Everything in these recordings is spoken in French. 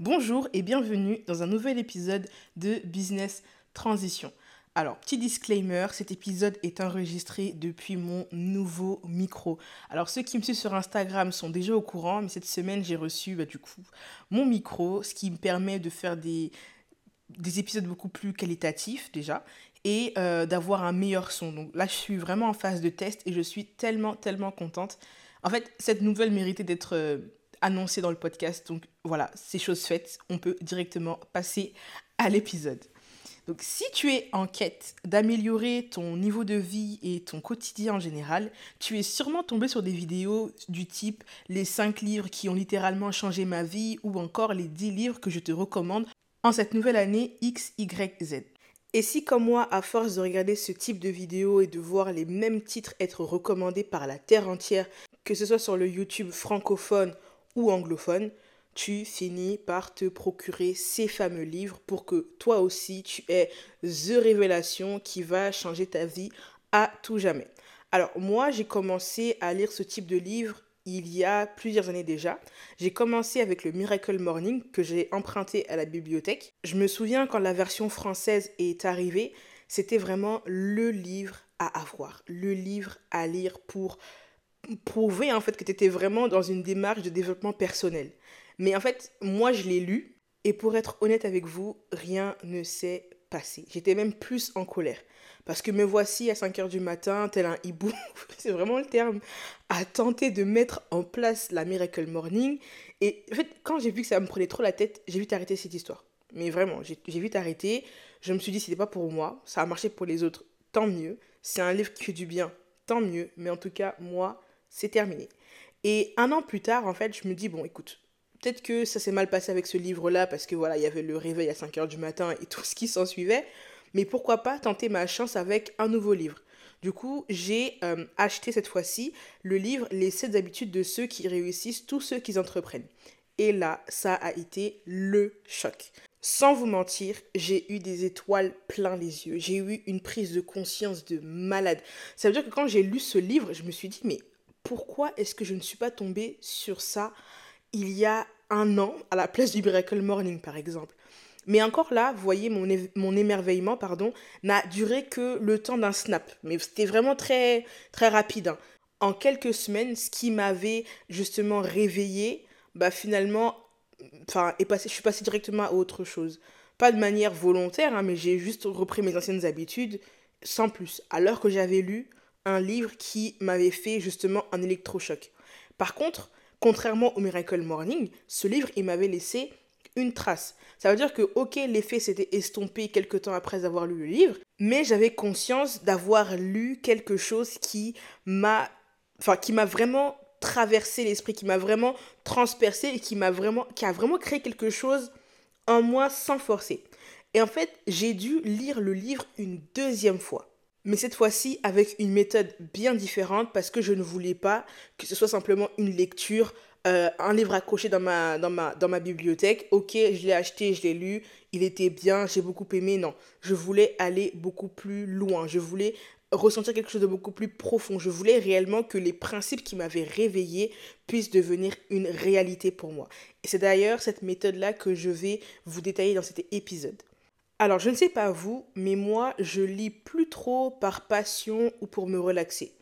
Bonjour et bienvenue dans un nouvel épisode de Business Transition. Alors, petit disclaimer, cet épisode est enregistré depuis mon nouveau micro. Alors, ceux qui me suivent sur Instagram sont déjà au courant, mais cette semaine, j'ai reçu bah, du coup mon micro, ce qui me permet de faire des, des épisodes beaucoup plus qualitatifs déjà et euh, d'avoir un meilleur son. Donc là, je suis vraiment en phase de test et je suis tellement, tellement contente. En fait, cette nouvelle méritait d'être euh, annoncée dans le podcast. Donc voilà, c'est chose faite. On peut directement passer à l'épisode. Donc si tu es en quête d'améliorer ton niveau de vie et ton quotidien en général, tu es sûrement tombé sur des vidéos du type les 5 livres qui ont littéralement changé ma vie ou encore les 10 livres que je te recommande en cette nouvelle année XYZ. Et si comme moi, à force de regarder ce type de vidéos et de voir les mêmes titres être recommandés par la terre entière, que ce soit sur le YouTube francophone ou anglophone, tu finis par te procurer ces fameux livres pour que toi aussi tu aies The Révélation qui va changer ta vie à tout jamais. Alors moi j'ai commencé à lire ce type de livre il y a plusieurs années déjà. J'ai commencé avec le Miracle Morning que j'ai emprunté à la bibliothèque. Je me souviens quand la version française est arrivée, c'était vraiment le livre à avoir, le livre à lire pour prouver en fait que tu étais vraiment dans une démarche de développement personnel. Mais en fait, moi je l'ai lu et pour être honnête avec vous, rien ne s'est passé. J'étais même plus en colère. Parce que me voici à 5 heures du matin, tel un hibou, c'est vraiment le terme, à tenter de mettre en place la Miracle Morning. Et en fait, quand j'ai vu que ça me prenait trop la tête, j'ai vite arrêté cette histoire. Mais vraiment, j'ai vite arrêté. Je me suis dit, c'était pas pour moi, ça a marché pour les autres, tant mieux. C'est un livre qui fait du bien, tant mieux. Mais en tout cas, moi, c'est terminé. Et un an plus tard, en fait, je me dis, bon, écoute, peut-être que ça s'est mal passé avec ce livre-là, parce que voilà, il y avait le réveil à 5 heures du matin et tout ce qui s'en suivait mais pourquoi pas tenter ma chance avec un nouveau livre. Du coup, j'ai euh, acheté cette fois-ci le livre Les 7 habitudes de ceux qui réussissent, tous ceux qui entreprennent. Et là, ça a été le choc. Sans vous mentir, j'ai eu des étoiles plein les yeux. J'ai eu une prise de conscience de malade. Ça veut dire que quand j'ai lu ce livre, je me suis dit, mais pourquoi est-ce que je ne suis pas tombée sur ça il y a un an, à la place du Miracle Morning, par exemple mais encore là, vous voyez, mon, mon émerveillement, pardon, n'a duré que le temps d'un snap. Mais c'était vraiment très, très rapide. Hein. En quelques semaines, ce qui m'avait justement réveillé, bah finalement, enfin, est passé, je suis passée directement à autre chose. Pas de manière volontaire, hein, mais j'ai juste repris mes anciennes habitudes, sans plus. Alors que j'avais lu un livre qui m'avait fait justement un électrochoc. Par contre, contrairement au Miracle Morning, ce livre, il m'avait laissé une trace. Ça veut dire que, ok, l'effet s'était estompé quelques temps après avoir lu le livre, mais j'avais conscience d'avoir lu quelque chose qui m'a, enfin, qui m'a vraiment traversé l'esprit, qui m'a vraiment transpercé et qui m'a vraiment, qui a vraiment créé quelque chose en moi sans forcer. Et en fait, j'ai dû lire le livre une deuxième fois. Mais cette fois-ci avec une méthode bien différente parce que je ne voulais pas que ce soit simplement une lecture euh, un livre accroché dans ma, dans, ma, dans ma bibliothèque. Ok, je l'ai acheté, je l'ai lu, il était bien, j'ai beaucoup aimé. Non, je voulais aller beaucoup plus loin. Je voulais ressentir quelque chose de beaucoup plus profond. Je voulais réellement que les principes qui m'avaient réveillé puissent devenir une réalité pour moi. Et c'est d'ailleurs cette méthode-là que je vais vous détailler dans cet épisode. Alors, je ne sais pas vous, mais moi, je lis plus trop par passion ou pour me relaxer.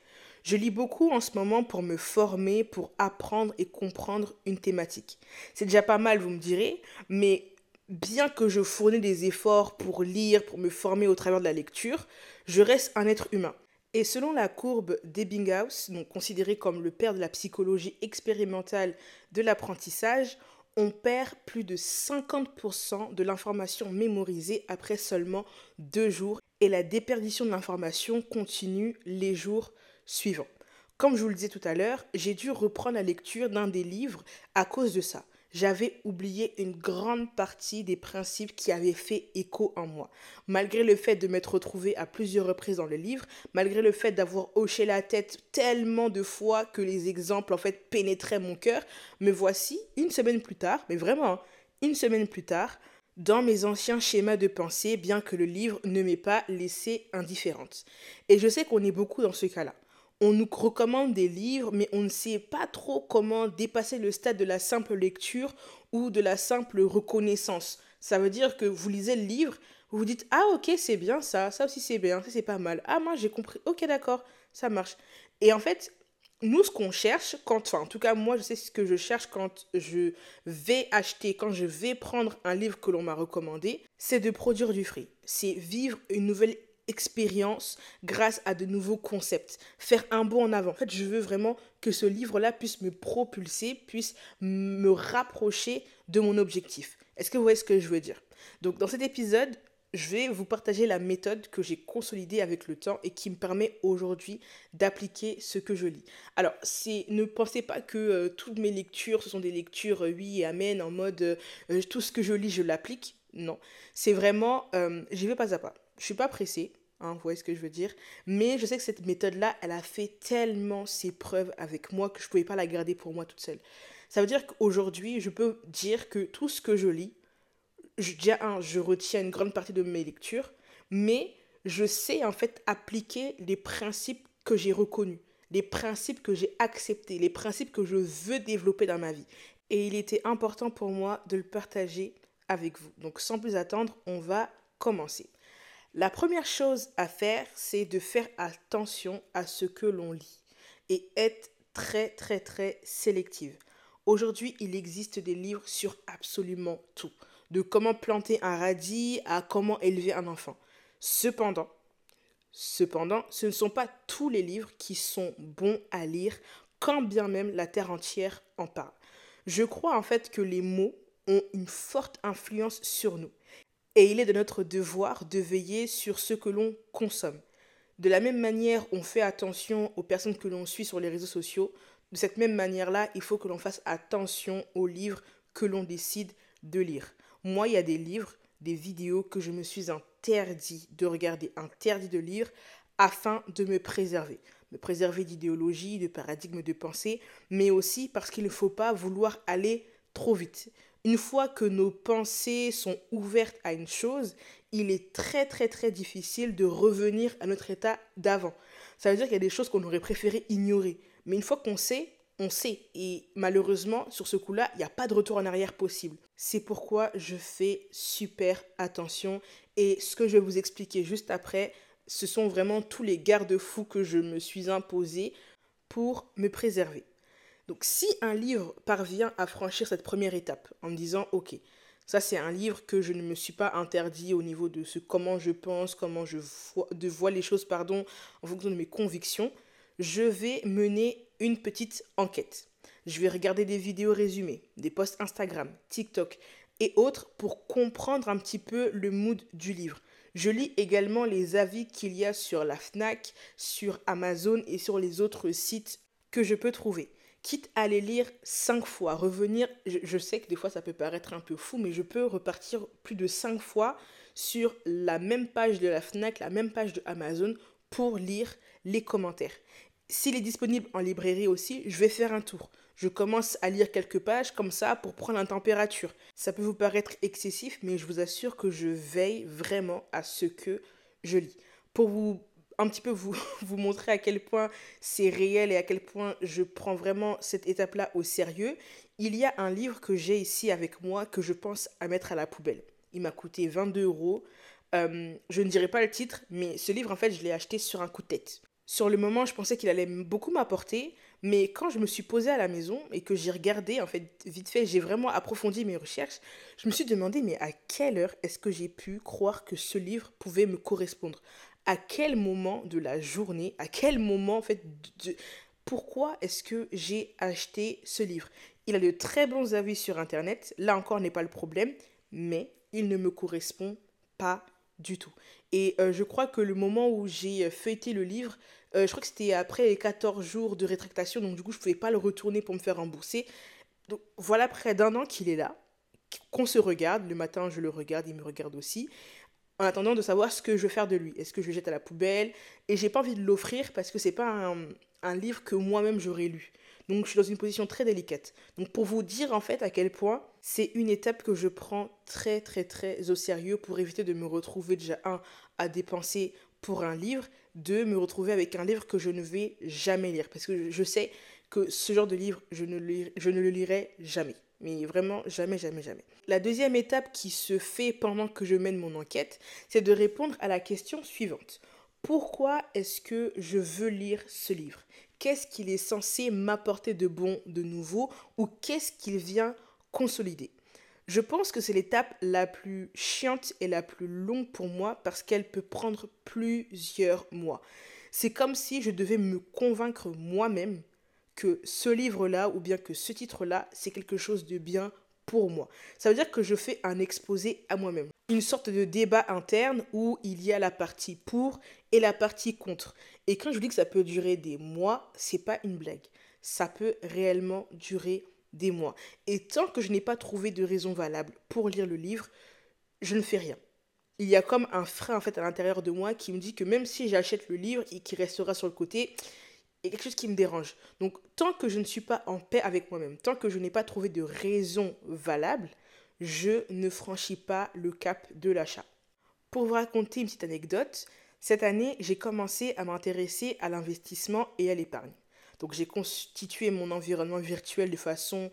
Je lis beaucoup en ce moment pour me former, pour apprendre et comprendre une thématique. C'est déjà pas mal, vous me direz, mais bien que je fournis des efforts pour lire, pour me former au travers de la lecture, je reste un être humain. Et selon la courbe d'Ebbinghaus, donc considéré comme le père de la psychologie expérimentale de l'apprentissage, on perd plus de 50% de l'information mémorisée après seulement deux jours et la déperdition de l'information continue les jours suivant. Comme je vous le disais tout à l'heure, j'ai dû reprendre la lecture d'un des livres à cause de ça. J'avais oublié une grande partie des principes qui avaient fait écho en moi. Malgré le fait de m'être retrouvé à plusieurs reprises dans le livre, malgré le fait d'avoir hoché la tête tellement de fois que les exemples en fait pénétraient mon cœur, me voici une semaine plus tard, mais vraiment une semaine plus tard, dans mes anciens schémas de pensée, bien que le livre ne m'ait pas laissé indifférente. Et je sais qu'on est beaucoup dans ce cas-là on nous recommande des livres, mais on ne sait pas trop comment dépasser le stade de la simple lecture ou de la simple reconnaissance. Ça veut dire que vous lisez le livre, vous vous dites Ah, ok, c'est bien ça, ça aussi c'est bien, ça c'est pas mal. Ah, moi j'ai compris, ok, d'accord, ça marche. Et en fait, nous, ce qu'on cherche, quand, enfin, en tout cas, moi, je sais ce que je cherche quand je vais acheter, quand je vais prendre un livre que l'on m'a recommandé, c'est de produire du fruit. C'est vivre une nouvelle expérience grâce à de nouveaux concepts, faire un bond en avant. En fait, je veux vraiment que ce livre-là puisse me propulser, puisse me rapprocher de mon objectif. Est-ce que vous voyez ce que je veux dire? Donc, dans cet épisode, je vais vous partager la méthode que j'ai consolidée avec le temps et qui me permet aujourd'hui d'appliquer ce que je lis. Alors, ne pensez pas que euh, toutes mes lectures, ce sont des lectures euh, oui et amen, en mode euh, tout ce que je lis, je l'applique. Non, c'est vraiment, j'y vais pas à pas. Je suis pas pressée, hein, vous voyez ce que je veux dire. Mais je sais que cette méthode-là, elle a fait tellement ses preuves avec moi que je pouvais pas la garder pour moi toute seule. Ça veut dire qu'aujourd'hui, je peux dire que tout ce que je lis, je, déjà, un, je retiens une grande partie de mes lectures, mais je sais en fait appliquer les principes que j'ai reconnus, les principes que j'ai acceptés, les principes que je veux développer dans ma vie. Et il était important pour moi de le partager avec vous. Donc sans plus attendre, on va commencer. La première chose à faire, c'est de faire attention à ce que l'on lit et être très très très sélective. Aujourd'hui, il existe des livres sur absolument tout de comment planter un radis à comment élever un enfant. Cependant, cependant, ce ne sont pas tous les livres qui sont bons à lire, quand bien même la terre entière en parle. Je crois en fait que les mots ont une forte influence sur nous. Et il est de notre devoir de veiller sur ce que l'on consomme. De la même manière, on fait attention aux personnes que l'on suit sur les réseaux sociaux. De cette même manière-là, il faut que l'on fasse attention aux livres que l'on décide de lire. Moi, il y a des livres, des vidéos que je me suis interdit de regarder, interdit de lire afin de me préserver. Me préserver d'idéologie, de paradigmes de pensée, mais aussi parce qu'il ne faut pas vouloir aller trop vite. Une fois que nos pensées sont ouvertes à une chose, il est très très très difficile de revenir à notre état d'avant. Ça veut dire qu'il y a des choses qu'on aurait préféré ignorer. Mais une fois qu'on sait, on sait. Et malheureusement, sur ce coup-là, il n'y a pas de retour en arrière possible. C'est pourquoi je fais super attention. Et ce que je vais vous expliquer juste après, ce sont vraiment tous les garde-fous que je me suis imposés pour me préserver. Donc si un livre parvient à franchir cette première étape en me disant, ok, ça c'est un livre que je ne me suis pas interdit au niveau de ce comment je pense, comment je vois, de vois les choses, pardon, en fonction de mes convictions, je vais mener une petite enquête. Je vais regarder des vidéos résumées, des posts Instagram, TikTok et autres pour comprendre un petit peu le mood du livre. Je lis également les avis qu'il y a sur la FNAC, sur Amazon et sur les autres sites que je peux trouver. Quitte à les lire cinq fois, revenir, je, sais que des fois ça peut paraître un peu fou, mais je peux repartir plus de cinq fois sur la même page de la FNAC, la même page de Amazon pour lire les commentaires. S'il est disponible en librairie aussi, je vais faire un tour. Je commence à lire quelques pages comme ça pour prendre la température. Ça peut vous paraître excessif, mais je vous assure que je veille vraiment à ce que je lis. Pour vous un petit peu vous, vous montrer à quel point c'est réel et à quel point je prends vraiment cette étape-là au sérieux, il y a un livre que j'ai ici avec moi que je pense à mettre à la poubelle. Il m'a coûté 22 euros. Euh, je ne dirai pas le titre, mais ce livre, en fait, je l'ai acheté sur un coup de tête. Sur le moment, je pensais qu'il allait beaucoup m'apporter, mais quand je me suis posée à la maison et que j'ai regardé, en fait, vite fait, j'ai vraiment approfondi mes recherches, je me suis demandé, mais à quelle heure est-ce que j'ai pu croire que ce livre pouvait me correspondre? À quel moment de la journée À quel moment, en fait, pourquoi est-ce que j'ai acheté ce livre? Il a de très bons avis sur Internet, là encore n'est pas le problème, mais il ne me correspond pas du tout. Et euh, je crois que le moment où j'ai feuilleté le livre, euh, je crois que c'était après les 14 jours de rétractation, donc du coup, je ne pouvais pas le retourner pour me faire rembourser. Donc voilà près d'un an qu'il est là, qu'on se regarde. Le matin, je le regarde, il me regarde aussi. En attendant de savoir ce que je vais faire de lui. Est-ce que je le jette à la poubelle? Et j'ai pas envie de l'offrir parce que c'est pas un, livre que moi-même j'aurais lu. Donc je suis dans une position très délicate. Donc pour vous dire en fait à quel point c'est une étape que je prends très très très au sérieux pour éviter de me retrouver déjà un à dépenser pour un livre, de me retrouver avec un livre que je ne vais jamais lire. Parce que je sais que ce genre de livre, je ne, je ne le lirai jamais. Mais vraiment, jamais, jamais, jamais. La deuxième étape qui se fait pendant que je mène mon enquête, c'est de répondre à la question suivante. Pourquoi est-ce que je veux lire ce livre? Qu'est-ce qu'il est censé m'apporter de bon, de nouveau, ou qu'est-ce qu'il vient consolider? Je pense que c'est l'étape la plus chiante et la plus longue pour moi parce qu'elle peut prendre plusieurs mois. C'est comme si je devais me convaincre moi-même que ce livre-là ou bien que ce titre-là, c'est quelque chose de bien pour moi. Ça veut dire que je fais un exposé à moi-même. Une sorte de débat interne où il y a la partie pour et la partie contre. Et quand je dis que ça peut durer des mois, c'est pas une blague. Ça peut réellement durer des mois. Et tant que je n'ai pas trouvé de raison valable pour lire le livre, je ne fais rien. Il y a comme un frein en fait à l'intérieur de moi qui me dit que même si j'achète le livre et qui restera sur le côté, a quelque chose qui me dérange. Donc tant que je ne suis pas en paix avec moi-même, tant que je n'ai pas trouvé de raison valable, je ne franchis pas le cap de l'achat. Pour vous raconter une petite anecdote, cette année, j'ai commencé à m'intéresser à l'investissement et à l'épargne. Donc j'ai constitué mon environnement virtuel de façon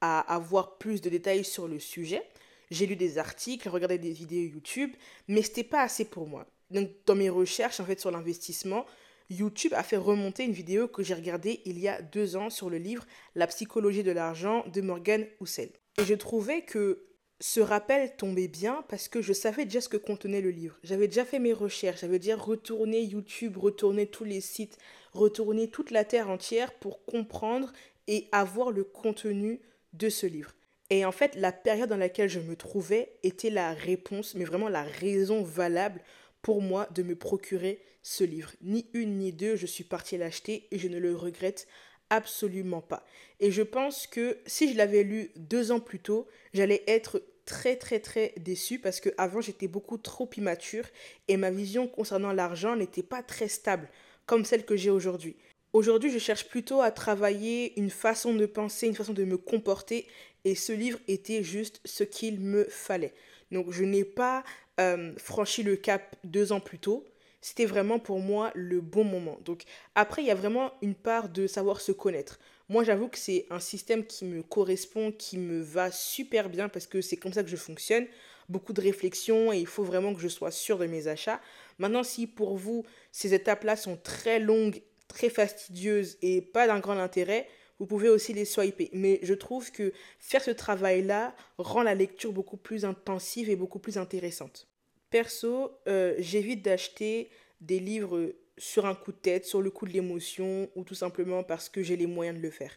à avoir plus de détails sur le sujet. J'ai lu des articles, regardé des vidéos YouTube, mais ce n'était pas assez pour moi. Donc dans mes recherches en fait sur l'investissement, YouTube a fait remonter une vidéo que j'ai regardée il y a deux ans sur le livre La psychologie de l'argent de Morgan Housel. Et je trouvais que ce rappel tombait bien parce que je savais déjà ce que contenait le livre. J'avais déjà fait mes recherches, j'avais déjà retourné YouTube, retourné tous les sites, retourné toute la terre entière pour comprendre et avoir le contenu de ce livre. Et en fait, la période dans laquelle je me trouvais était la réponse, mais vraiment la raison valable pour moi de me procurer ce livre. Ni une ni deux, je suis partie l'acheter et je ne le regrette absolument pas. Et je pense que si je l'avais lu deux ans plus tôt, j'allais être très très très déçue parce que avant j'étais beaucoup trop immature et ma vision concernant l'argent n'était pas très stable comme celle que j'ai aujourd'hui. Aujourd'hui, je cherche plutôt à travailler une façon de penser, une façon de me comporter et ce livre était juste ce qu'il me fallait. Donc je n'ai pas euh, franchi le cap deux ans plus tôt. C'était vraiment pour moi le bon moment. Donc après, il y a vraiment une part de savoir se connaître. Moi, j'avoue que c'est un système qui me correspond, qui me va super bien parce que c'est comme ça que je fonctionne. Beaucoup de réflexion et il faut vraiment que je sois sûr de mes achats. Maintenant, si pour vous, ces étapes-là sont très longues, très fastidieuses et pas d'un grand intérêt, vous pouvez aussi les swiper. Mais je trouve que faire ce travail-là rend la lecture beaucoup plus intensive et beaucoup plus intéressante. Perso, euh, j'évite d'acheter des livres sur un coup de tête, sur le coup de l'émotion ou tout simplement parce que j'ai les moyens de le faire.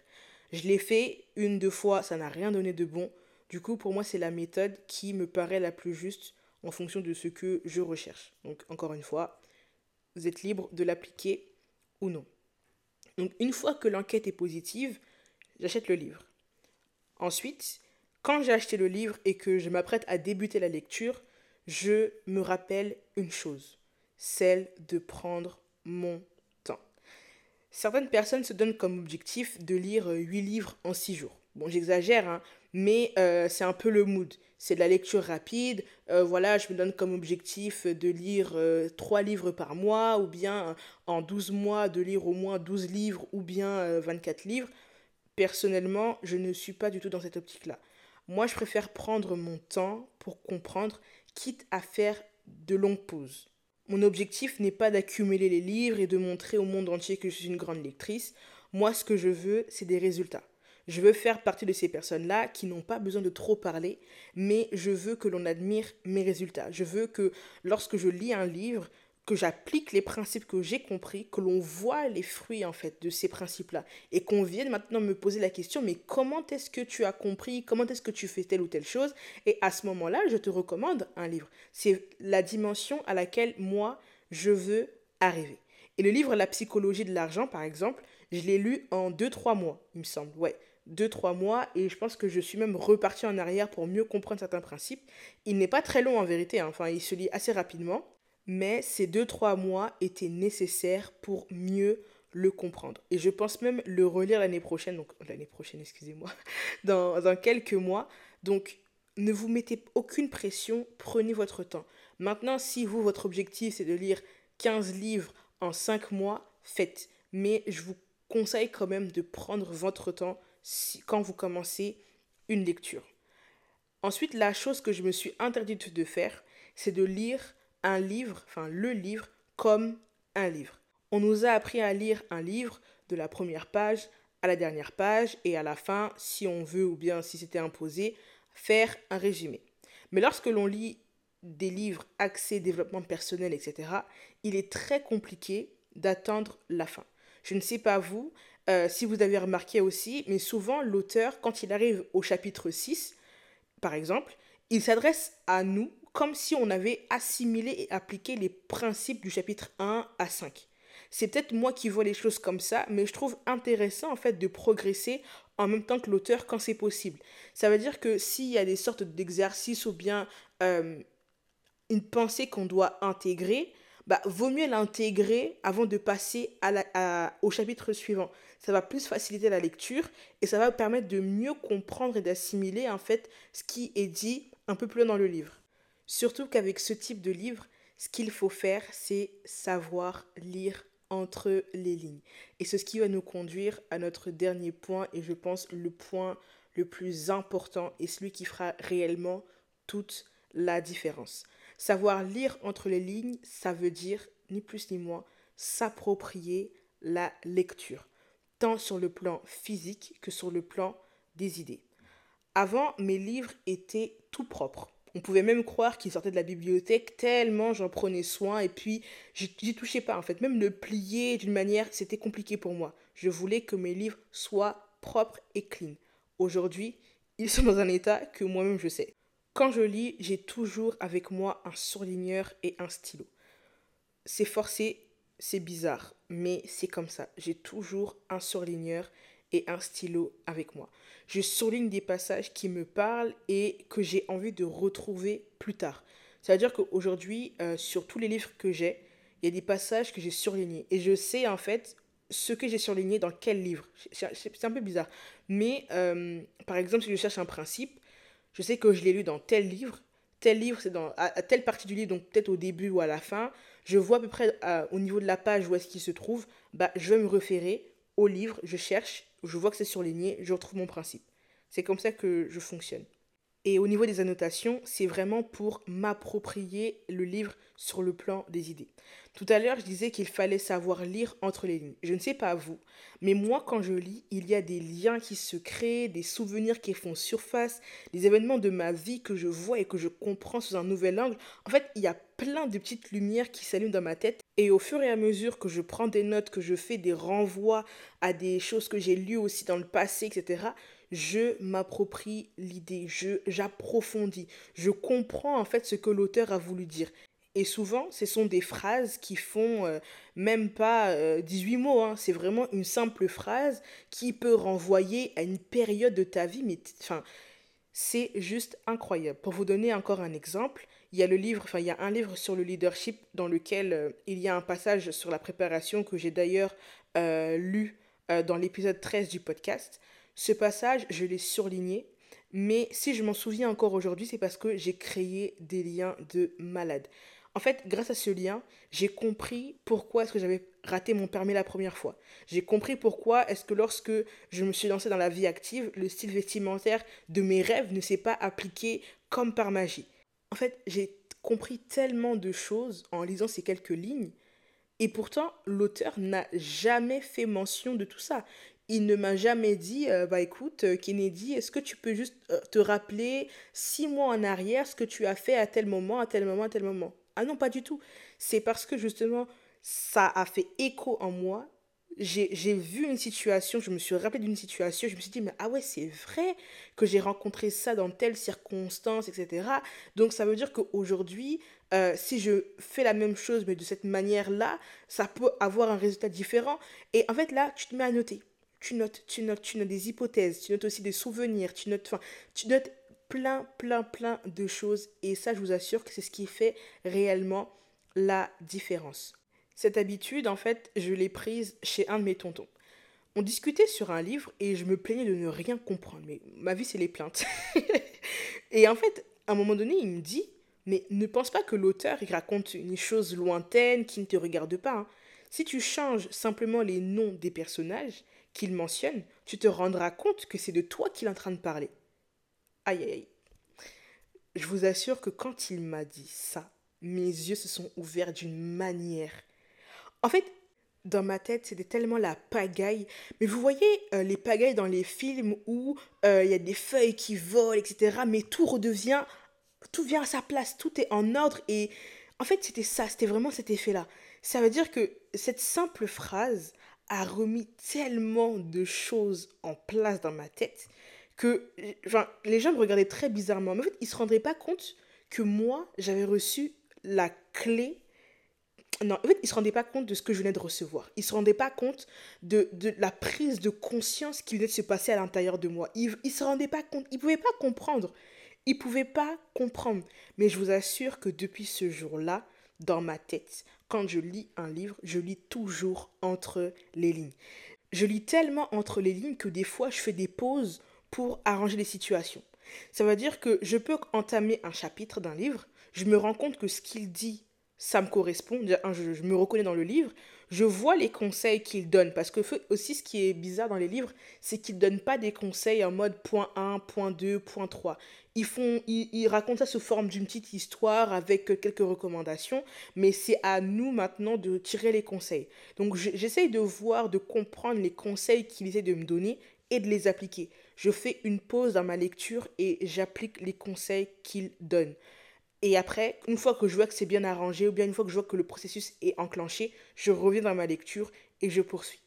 Je l'ai fait une, deux fois, ça n'a rien donné de bon. Du coup, pour moi, c'est la méthode qui me paraît la plus juste en fonction de ce que je recherche. Donc, encore une fois, vous êtes libre de l'appliquer ou non. Donc, une fois que l'enquête est positive, j'achète le livre. Ensuite, quand j'ai acheté le livre et que je m'apprête à débuter la lecture, je me rappelle une chose, celle de prendre mon temps. Certaines personnes se donnent comme objectif de lire 8 livres en 6 jours. Bon, j'exagère, hein, mais euh, c'est un peu le mood. C'est de la lecture rapide. Euh, voilà, je me donne comme objectif de lire 3 euh, livres par mois, ou bien en 12 mois de lire au moins 12 livres, ou bien 24 livres. Personnellement, je ne suis pas du tout dans cette optique-là. Moi, je préfère prendre mon temps pour comprendre, quitte à faire de longues pauses. Mon objectif n'est pas d'accumuler les livres et de montrer au monde entier que je suis une grande lectrice. Moi, ce que je veux, c'est des résultats. Je veux faire partie de ces personnes-là qui n'ont pas besoin de trop parler, mais je veux que l'on admire mes résultats. Je veux que lorsque je lis un livre, que j'applique les principes que j'ai compris, que l'on voit les fruits en fait de ces principes-là et qu'on vienne maintenant me poser la question mais comment est-ce que tu as compris, comment est-ce que tu fais telle ou telle chose? Et à ce moment-là, je te recommande un livre. C'est la dimension à laquelle moi je veux arriver. Et le livre La psychologie de l'argent par exemple, je l'ai lu en 2-3 mois, il me semble. Ouais, 2-3 mois et je pense que je suis même reparti en arrière pour mieux comprendre certains principes. Il n'est pas très long en vérité, hein. enfin il se lit assez rapidement mais ces deux, trois mois étaient nécessaires pour mieux le comprendre. Et je pense même le relire l'année prochaine, donc l'année prochaine, excusez-moi, dans, dans quelques mois. Donc, ne vous mettez aucune pression, prenez votre temps. Maintenant, si vous, votre objectif, c'est de lire 15 livres en cinq mois, faites. Mais je vous conseille quand même de prendre votre temps quand vous commencez une lecture. Ensuite, la chose que je me suis interdite de faire, c'est de lire un livre, enfin le livre, comme un livre. On nous a appris à lire un livre de la première page à la dernière page et à la fin, si on veut ou bien si c'était imposé, faire un résumé. Mais lorsque l'on lit des livres axés développement personnel, etc., il est très compliqué d'attendre la fin. Je ne sais pas vous, euh, si vous avez remarqué aussi, mais souvent l'auteur, quand il arrive au chapitre 6, par exemple, il s'adresse à nous comme si on avait assimilé et appliqué les principes du chapitre 1 à 5. C'est peut-être moi qui vois les choses comme ça, mais je trouve intéressant en fait de progresser en même temps que l'auteur quand c'est possible. Ça veut dire que s'il y a des sortes d'exercices ou bien euh, une pensée qu'on doit intégrer, bah, vaut mieux l'intégrer avant de passer au chapitre suivant. Ça va plus faciliter la lecture et ça va permettre de mieux comprendre et d'assimiler en fait ce qui est dit un peu plus loin dans le livre. Surtout qu'avec ce type de livre, ce qu'il faut faire, c'est savoir lire entre les lignes. Et c'est ce qui va nous conduire à notre dernier point et je pense le point le plus important et celui qui fera réellement toute la différence. Savoir lire entre les lignes, ça veut dire, ni plus ni moins, s'approprier la lecture, tant sur le plan physique que sur le plan des idées. Avant, mes livres étaient tout propres. On pouvait même croire qu'ils sortaient de la bibliothèque tellement j'en prenais soin et puis j'y touchais pas en fait. Même le plier d'une manière, c'était compliqué pour moi. Je voulais que mes livres soient propres et clean. Aujourd'hui, ils sont dans un état que moi-même je sais. Quand je lis, j'ai toujours avec moi un surligneur et un stylo. C'est forcé, c'est bizarre, mais c'est comme ça. J'ai toujours un surligneur et un stylo avec moi. Je surligne des passages qui me parlent et que j'ai envie de retrouver plus tard. C'est-à-dire qu'aujourd'hui, euh, sur tous les livres que j'ai, il y a des passages que j'ai surlignés. Et je sais en fait ce que j'ai surligné dans quel livre. C'est un peu bizarre. Mais euh, par exemple, si je cherche un principe, je sais que je l'ai lu dans tel livre, tel livre, c'est dans à, telle partie du livre, donc peut-être au début ou à la fin, je vois à peu près au niveau de la page où est-ce qu'il se trouve, bah, je vais me référer au livre, je cherche, je vois que c'est surligné, je retrouve mon principe. C'est comme ça que je fonctionne. Et au niveau des annotations, c'est vraiment pour m'approprier le livre sur le plan des idées. Tout à l'heure, je disais qu'il fallait savoir lire entre les lignes. Je ne sais pas vous, mais moi, quand je lis, il y a des liens qui se créent, des souvenirs qui font surface, des événements de ma vie que je vois et que je comprends sous un nouvel angle. En fait, il y a plein de petites lumières qui s'allument dans ma tête. Et au fur et à mesure que je prends des notes, que je fais des renvois à des choses que j'ai lues aussi dans le passé, etc., je m'approprie l'idée, je j'approfondis, je comprends en fait ce que l'auteur a voulu dire. Et souvent, ce sont des phrases qui font euh, même pas 18 euh, mots. Hein. C'est vraiment une simple phrase qui peut renvoyer à une période de ta vie. Mais c'est juste incroyable. Pour vous donner encore un exemple, il y a le livre, enfin il y a un livre sur le leadership dans lequel euh, il y a un passage sur la préparation que j'ai d'ailleurs lu dans l'épisode 13 du podcast. Ce passage, je l'ai surligné, mais si je m'en souviens encore aujourd'hui, c'est parce que j'ai créé des liens de malade. En fait, grâce à ce lien, j'ai compris pourquoi est-ce que j'avais raté mon permis la première fois. J'ai compris pourquoi est-ce que lorsque je me suis lancée dans la vie active, le style vestimentaire de mes rêves ne s'est pas appliqué comme par magie. En fait, j'ai compris tellement de choses en lisant ces quelques lignes. Et pourtant, l'auteur n'a jamais fait mention de tout ça il ne m'a jamais dit, euh, bah écoute, euh, Kennedy, est-ce que tu peux juste euh, te rappeler six mois en arrière ce que tu as fait à tel moment, à tel moment, à tel moment? Ah non, pas du tout. C'est parce que justement, ça a fait écho en moi. J'ai vu une situation, je me suis rappelé d'une situation, je me suis dit, mais ah ouais, c'est vrai que j'ai rencontré ça dans telle circonstance, etc. Donc ça veut dire qu'aujourd'hui, si je fais la même chose, mais de cette manière-là, ça peut avoir un résultat différent. Et en fait, là, tu te mets à noter tu notes, tu notes, tu notes des hypothèses, tu notes aussi des souvenirs, tu notes, enfin, tu notes plein, plein, plein de choses. Et ça, je vous assure que c'est ce qui fait réellement la différence. Cette habitude, en fait, je l'ai prise chez un de mes tontons. On discutait sur un livre et je me plaignais de ne rien comprendre. Mais ma vie, c'est les plaintes. et en fait, à un moment donné, il me dit, mais ne pense pas que l'auteur, il raconte une chose lointaine qui ne te regarde pas. Hein. Si tu changes simplement les noms des personnages qu'il mentionne, tu te rendras compte que c'est de toi qu'il est en train de parler. Aïe aïe aïe. Je vous assure que quand il m'a dit ça, mes yeux se sont ouverts d'une manière. En fait, dans ma tête, c'était tellement la pagaille. Mais vous voyez euh, les pagailles dans les films où euh, il y a des feuilles qui volent, etc. Mais tout redevient, tout vient à sa place, tout est en ordre. Et en fait, c'était ça, c'était vraiment cet effet-là. Ça veut dire que cette simple phrase a remis tellement de choses en place dans ma tête que les gens me regardaient très bizarrement. Mais en fait, ils ne se rendraient pas compte que moi, j'avais reçu la clé non, en fait, il ne se rendait pas compte de ce que je venais de recevoir. Il ne se rendait pas compte de, de, la prise de conscience qui venait de se passer à l'intérieur de moi. Il ne se rendait pas compte, il ne pouvait pas comprendre. Il ne pouvait pas comprendre. Mais je vous assure que depuis ce jour-là, dans ma tête, quand je lis un livre, je lis toujours entre les lignes. Je lis tellement entre les lignes que des fois, je fais des pauses pour arranger les situations. Ça veut dire que je peux entamer un chapitre d'un livre, je me rends compte que ce qu'il dit ça me correspond, je, me reconnais dans le livre, je vois les conseils qu'il donne. Parce que aussi, ce qui est bizarre dans les livres, c'est qu'ils ne donnent pas des conseils en mode point 1, point 2, point 3. Ils, font, ils, racontent ça sous forme d'une petite histoire avec quelques recommandations, mais c'est à nous maintenant de tirer les conseils. Donc j'essaye de voir, de comprendre les conseils qu'il essaie de me donner et de les appliquer. Je fais une pause dans ma lecture et j'applique les conseils qu'il donne. Et après, une fois que je vois que c'est bien arrangé, ou bien une fois que je vois que le processus est enclenché, je reviens dans ma lecture et je poursuis.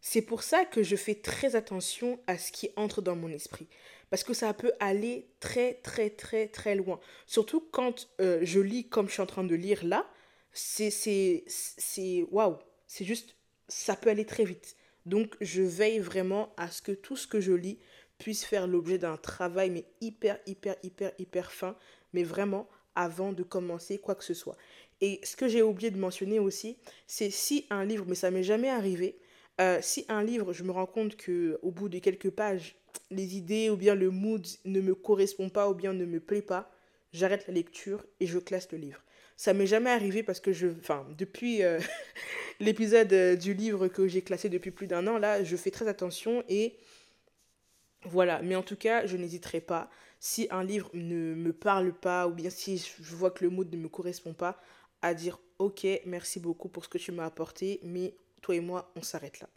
C'est pour ça que je fais très attention à ce qui entre dans mon esprit. Parce que ça peut aller très, très, très, très loin. Surtout quand euh, je lis comme je suis en train de lire là, c'est, c'est, waouh, c'est juste, ça peut aller très vite. Donc, je veille vraiment à ce que tout ce que je lis puisse faire l'objet d'un travail, mais hyper, hyper, hyper, hyper fin, mais vraiment avant de commencer quoi que ce soit. Et ce que j'ai oublié de mentionner aussi, c'est si un livre, mais ça m'est jamais arrivé, euh, si un livre, je me rends compte que au bout de quelques pages, les idées ou bien le mood ne me correspond pas ou bien ne me plaît pas, j'arrête la lecture et je classe le livre. Ça m'est jamais arrivé parce que je, enfin, depuis euh, l'épisode euh, du livre que j'ai classé depuis plus d'un an, là, je fais très attention et voilà. Mais en tout cas, je n'hésiterai pas si un livre ne me parle pas ou bien si je vois que le mood ne me correspond pas, à dire ok, merci beaucoup pour ce que tu m'as apporté, mais toi et moi, on s'arrête là.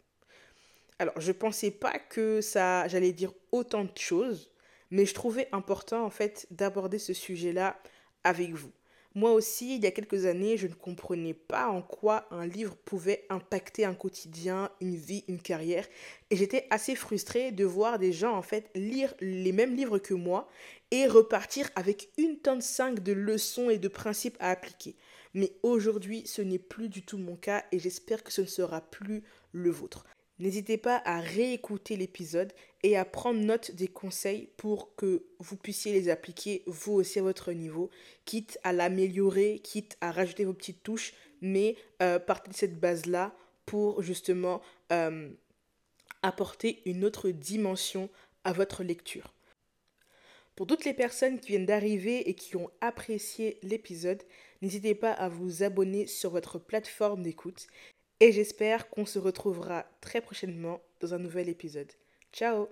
Alors, je pensais pas que ça, j'allais dire autant de choses, mais je trouvais important en fait d'aborder ce sujet-là avec vous. Moi aussi, il y a quelques années, je ne comprenais pas en quoi un livre pouvait impacter un quotidien, une vie, une carrière. Et j'étais assez frustrée de voir des gens, en fait, lire les mêmes livres que moi et repartir avec une tonne 5 de leçons et de principes à appliquer. Mais aujourd'hui, ce n'est plus du tout mon cas et j'espère que ce ne sera plus le vôtre. N'hésitez pas à réécouter l'épisode et à prendre note des conseils pour que vous puissiez les appliquer vous aussi à votre niveau, quitte à l'améliorer, quitte à rajouter vos petites touches, mais euh, partez de cette base-là pour justement euh, apporter une autre dimension à votre lecture. Pour toutes les personnes qui viennent d'arriver et qui ont apprécié l'épisode, n'hésitez pas à vous abonner sur votre plateforme d'écoute et j'espère qu'on se retrouvera très prochainement dans un nouvel épisode. Ciao